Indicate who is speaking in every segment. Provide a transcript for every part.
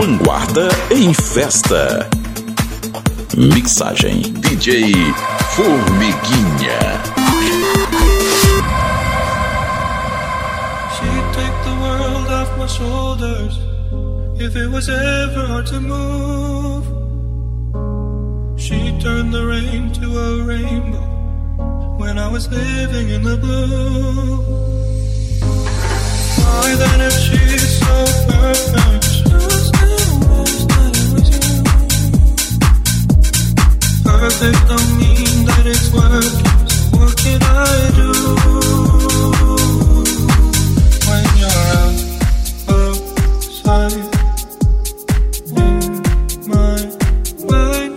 Speaker 1: Vanguarda em festa. Mixagem DJ Formiguinha.
Speaker 2: She'd take the world off my shoulders if it was ever hard to move. She turned the rain to a rainbow when I was living in the blue. Why then, if she's so perfect, perfect don't mean that it's working. What can I do when you're outside in my mind?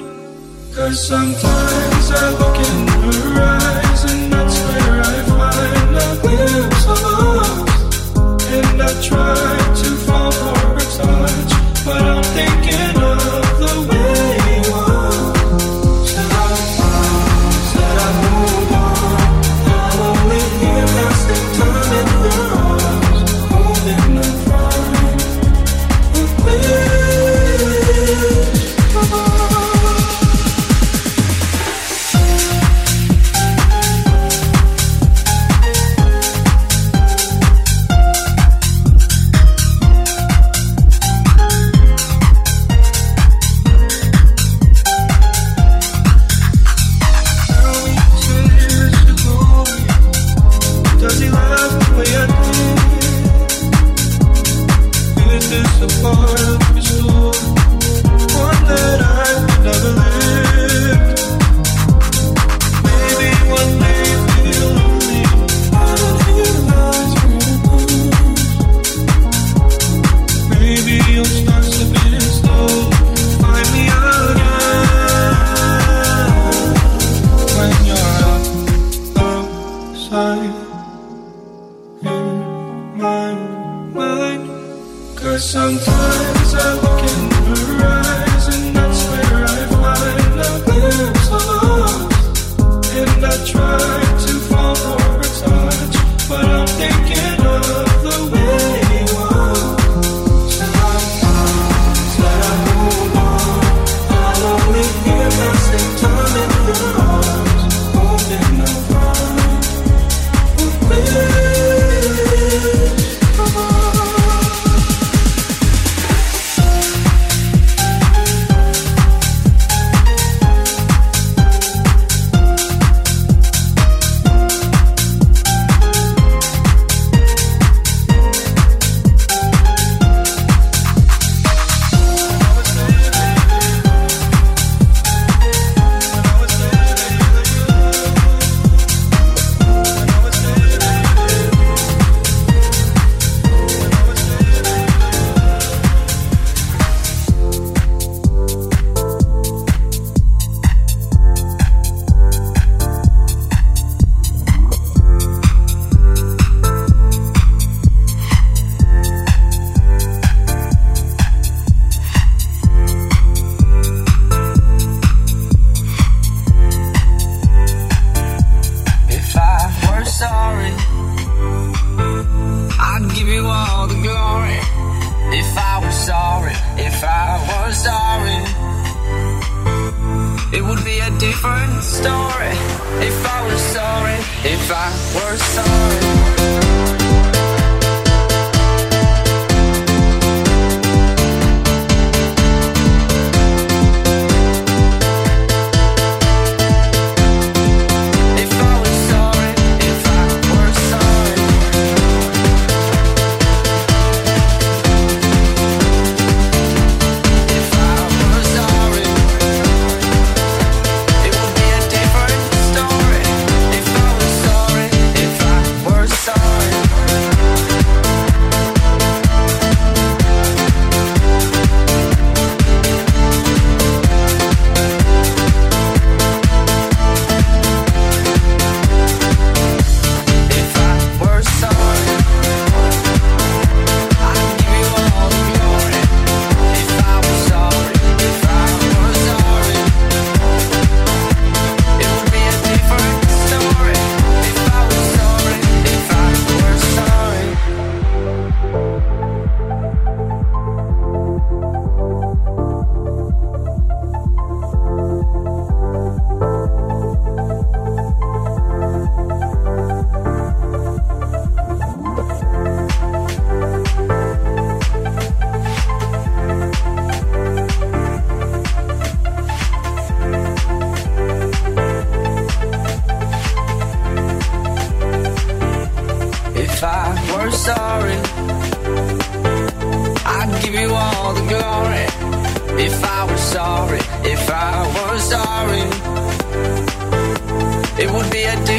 Speaker 2: Cause sometimes I look in her eyes and that's where I find a glimpse of us. And I try it
Speaker 3: would be a different story. If I were sorry, if I were sorry.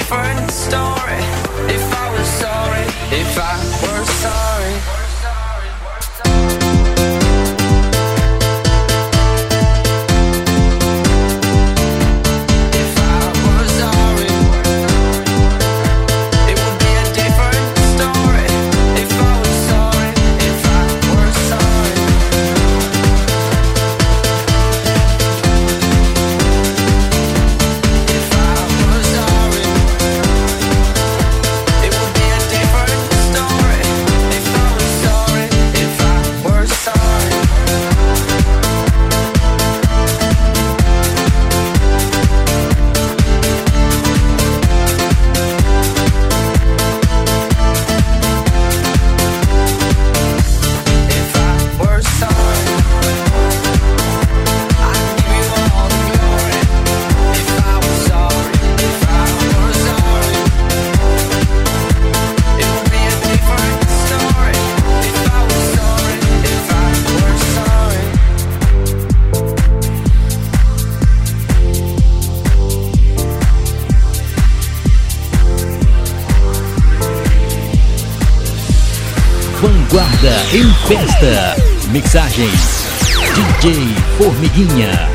Speaker 3: Different story. If I was sorry, if I were sorry.
Speaker 4: Festa. Mixagens DJ Formiguinha.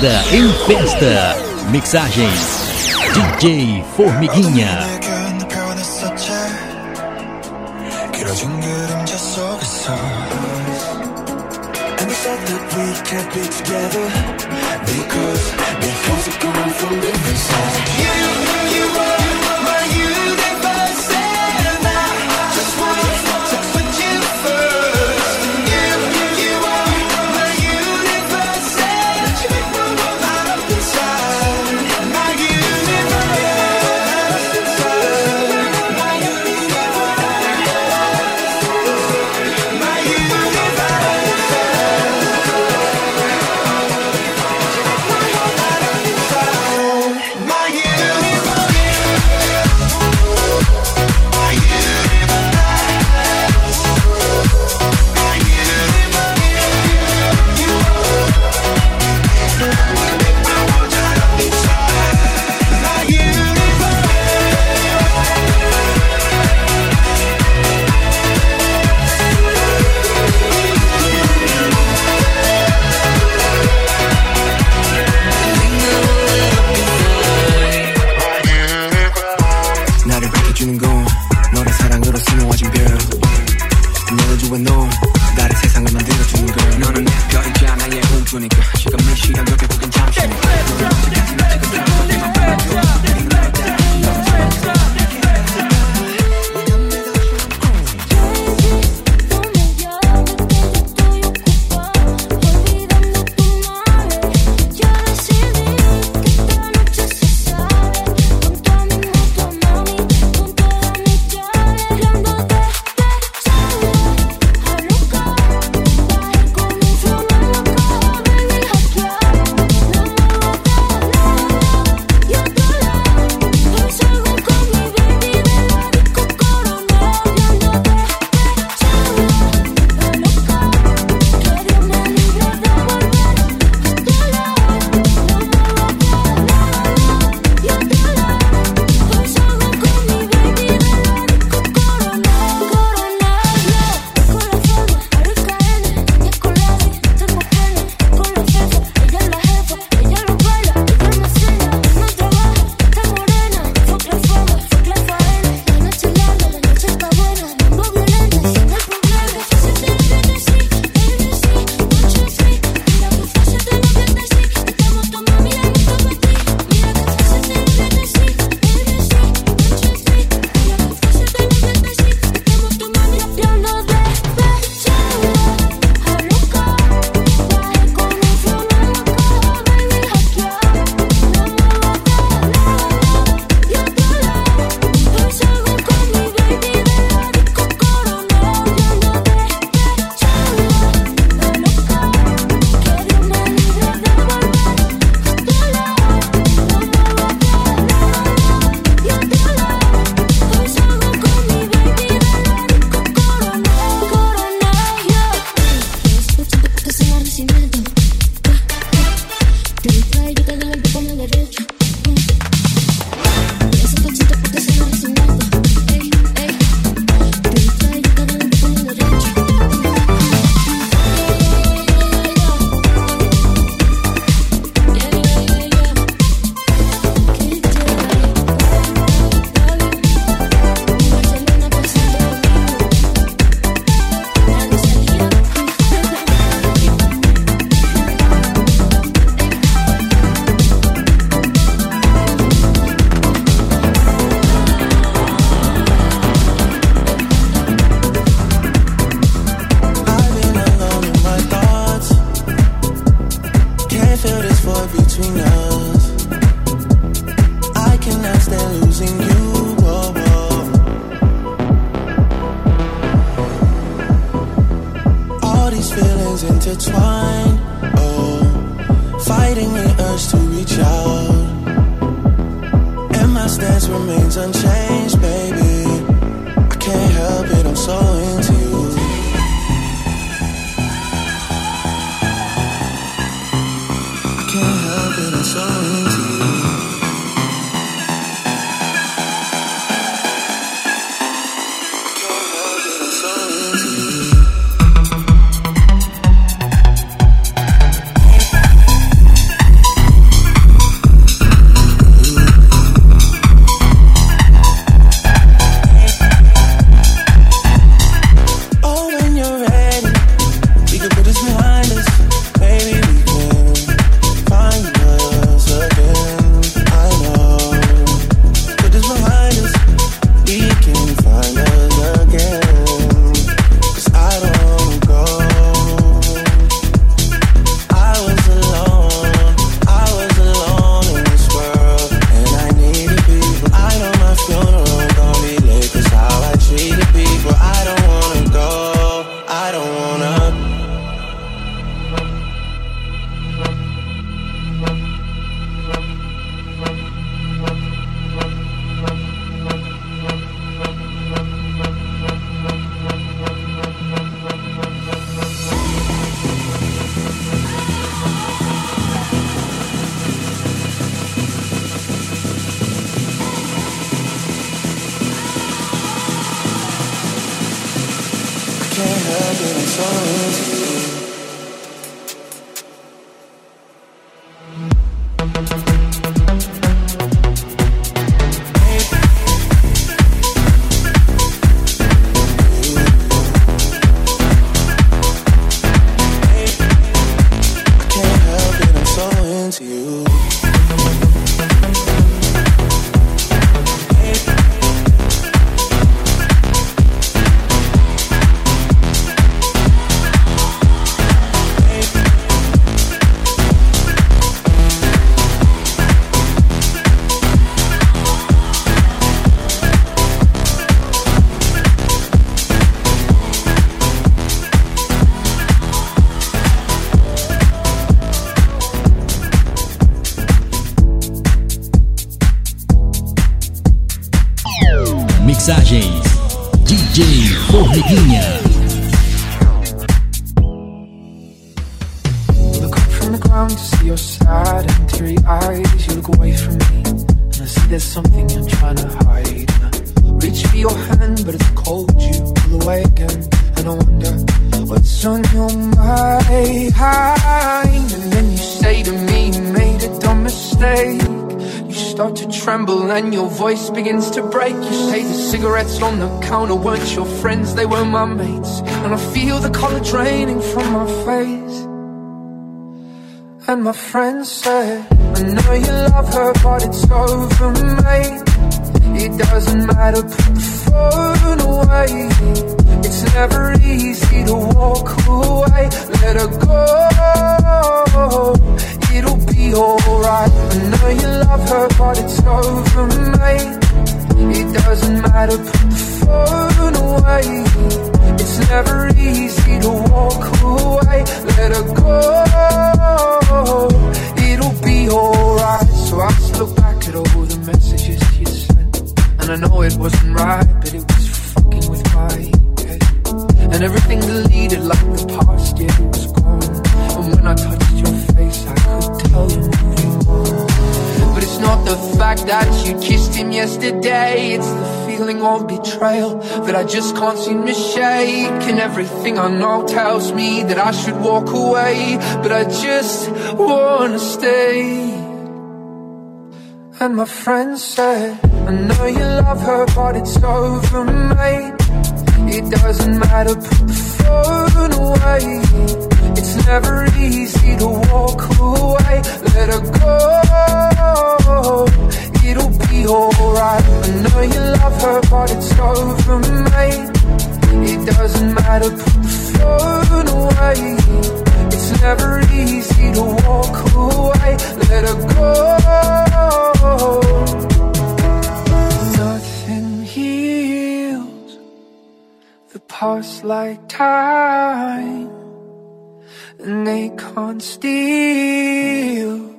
Speaker 4: Em festa. Mixagens DJ Formiguinha. DJ Formiguinha.
Speaker 5: Look up from the ground to see your sad and teary eyes. You look away from me, and I see there's something you're trying to hide. Reach for your hand, but it's cold. You pull away again, and I wonder what's on your mind. And then you say to me, you made a dumb mistake. Start to tremble and your voice begins to break. You say the cigarettes on the counter weren't your friends, they were my mates. And I feel the color draining from my face. And my friend said, I know you love her, but it's over, mate. It doesn't matter, put the phone away. It's never easy to walk away. Let her go. It'll be alright. I know you love her, but it's over, mate. It doesn't matter, put the phone away. It's never easy to walk away. Let her go. It'll be alright. So I just look back at all the messages you sent. And I know it wasn't right, but it was fucking with my head. And everything deleted like the past year was gone. And when I touched not the fact that you kissed him yesterday, it's the feeling of betrayal that I just can't seem to shake. And everything I know tells me that I should walk away, but I just wanna stay. And my friend said, I know you love her, but it's over, mate. It doesn't matter, put the phone away. It's never easy to walk away. Let her go. But it's over, mate. It doesn't matter, put the phone away. It's never easy to walk away. Let her go. Nothing heals the past like time, and they can't steal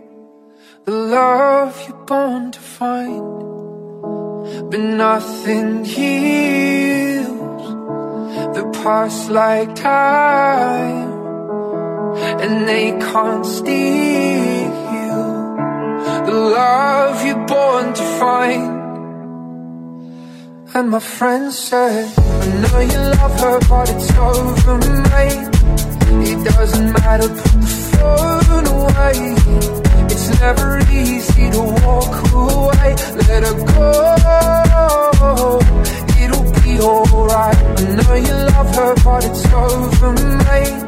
Speaker 5: the love you're born to find
Speaker 6: but nothing heals the past like time, and they can't steal the love you're born to find. And my friend said, I know you love her, but it's over, mate. It doesn't matter, put the phone away. It's never easy to walk away. Let her go. It'll be alright. I know you love her, but it's over, mate.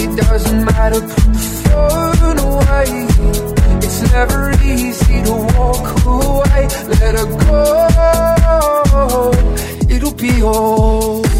Speaker 6: It doesn't matter. Put the phone away. It's never easy to walk away. Let her go. It'll be alright.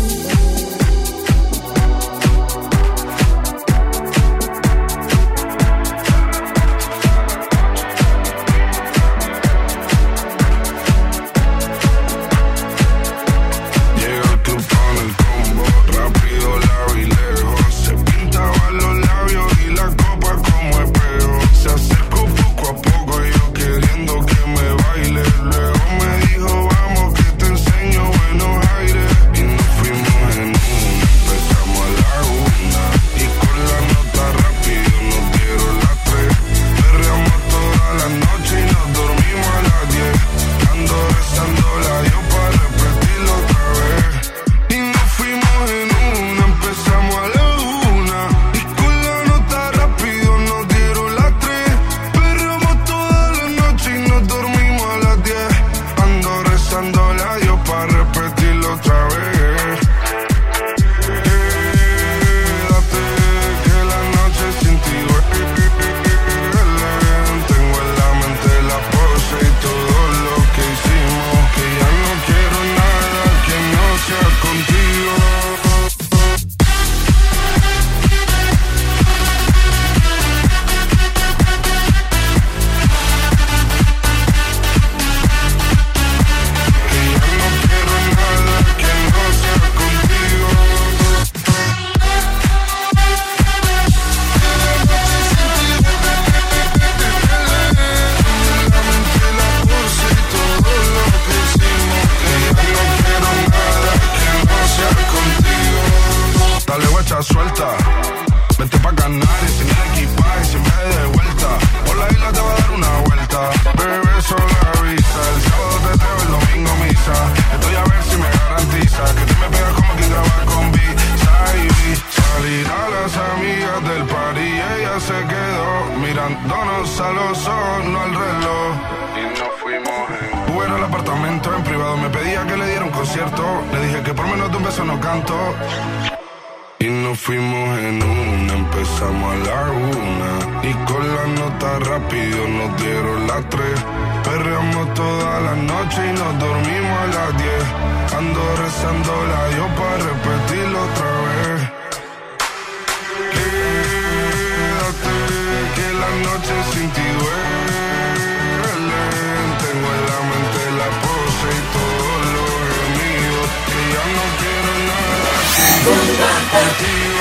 Speaker 7: quiero las tres. Perreamos toda la noche y nos dormimos a las 10. Ando rezando la yo para repetirlo otra vez. Quédate, que la noche sin ti duele. Tengo en la mente la pose y todo lo mío. Que ya no quiero nada sin contigo.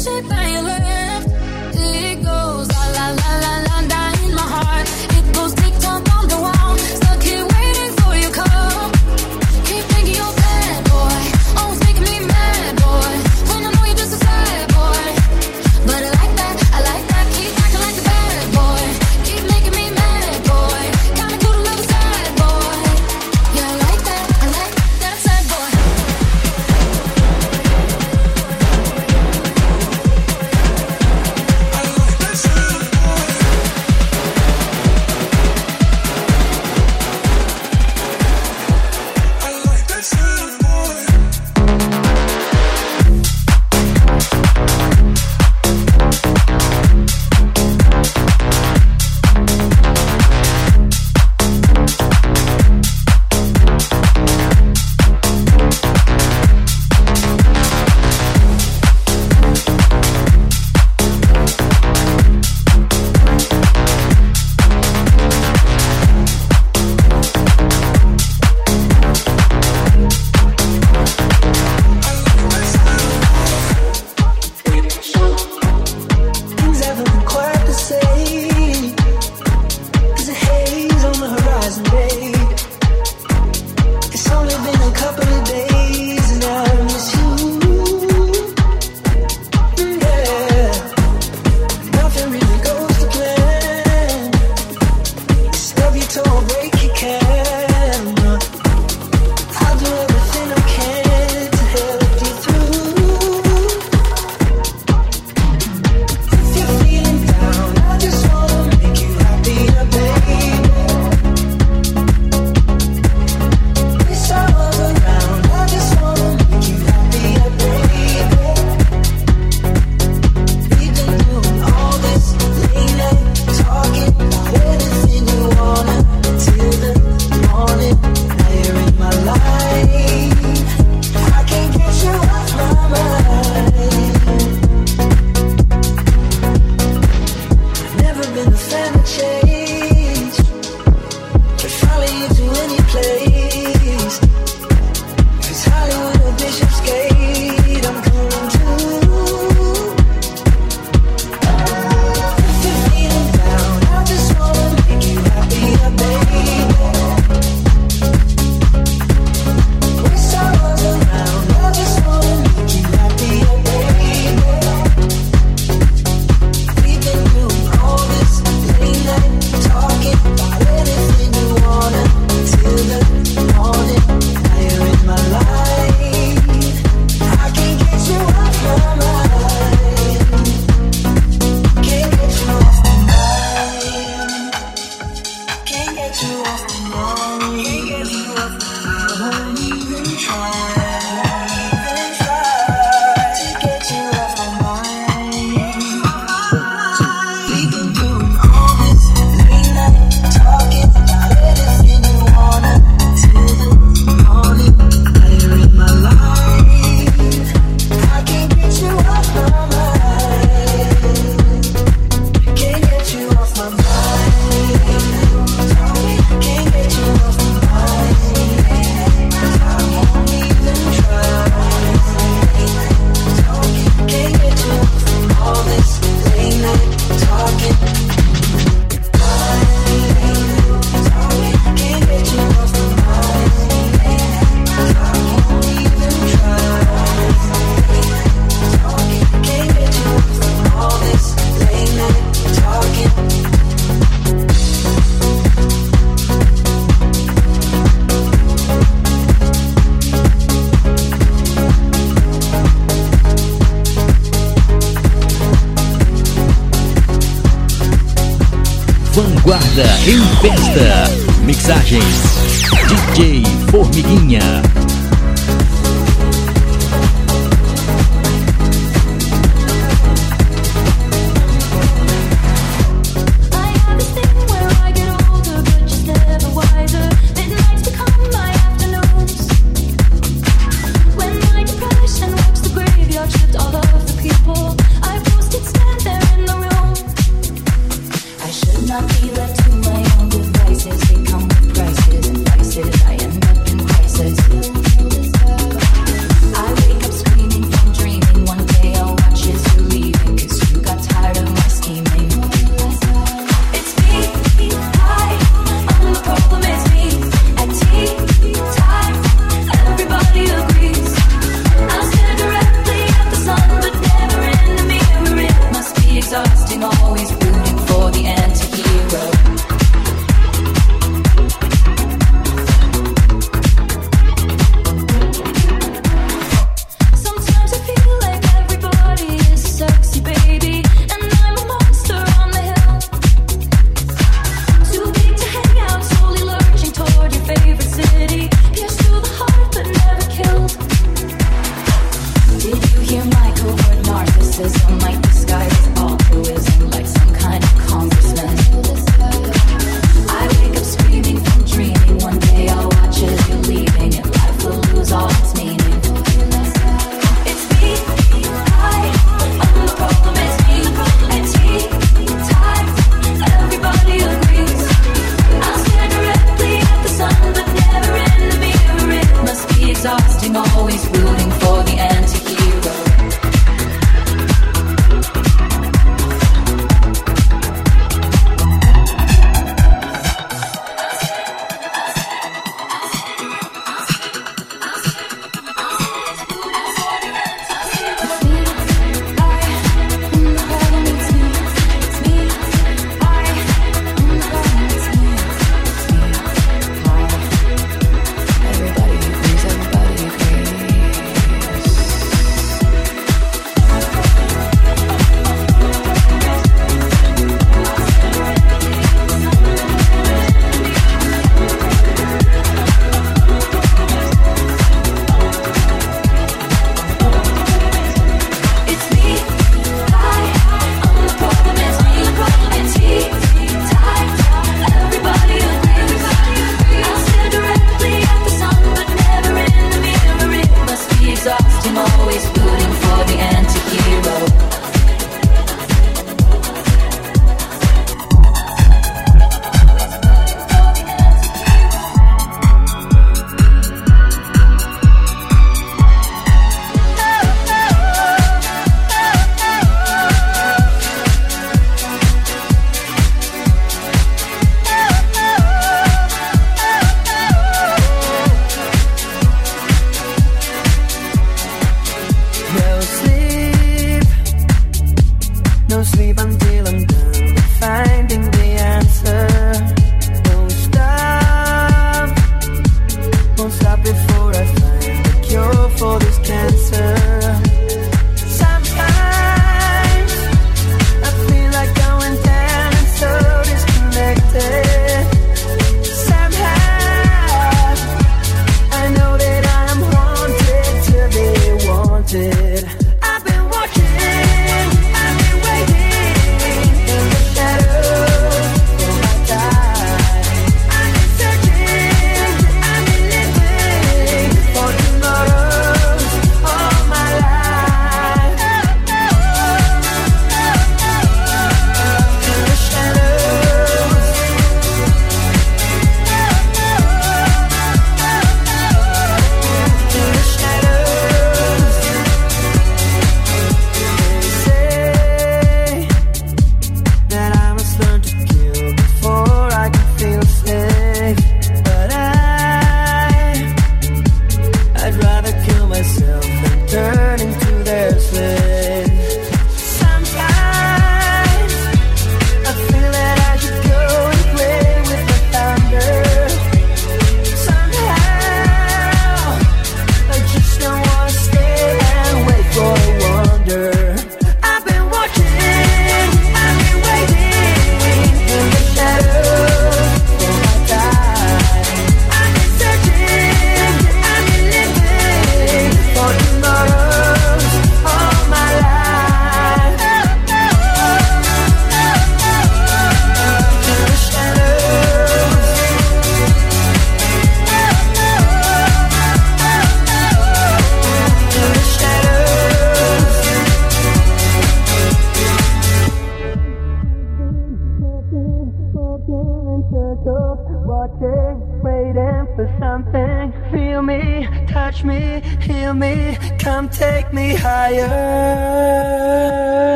Speaker 8: In that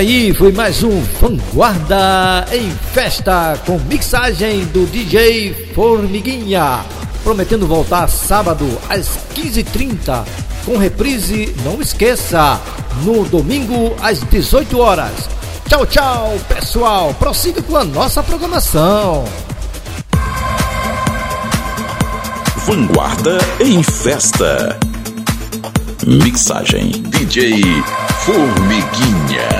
Speaker 9: aí, foi mais um Vanguarda em Festa com mixagem do DJ Formiguinha. Prometendo voltar sábado às 15h30 com reprise, não esqueça, no domingo às 18 horas. Tchau, tchau, pessoal. Prossiga com a nossa programação.
Speaker 1: Vanguarda em Festa. Mixagem DJ Formiguinha.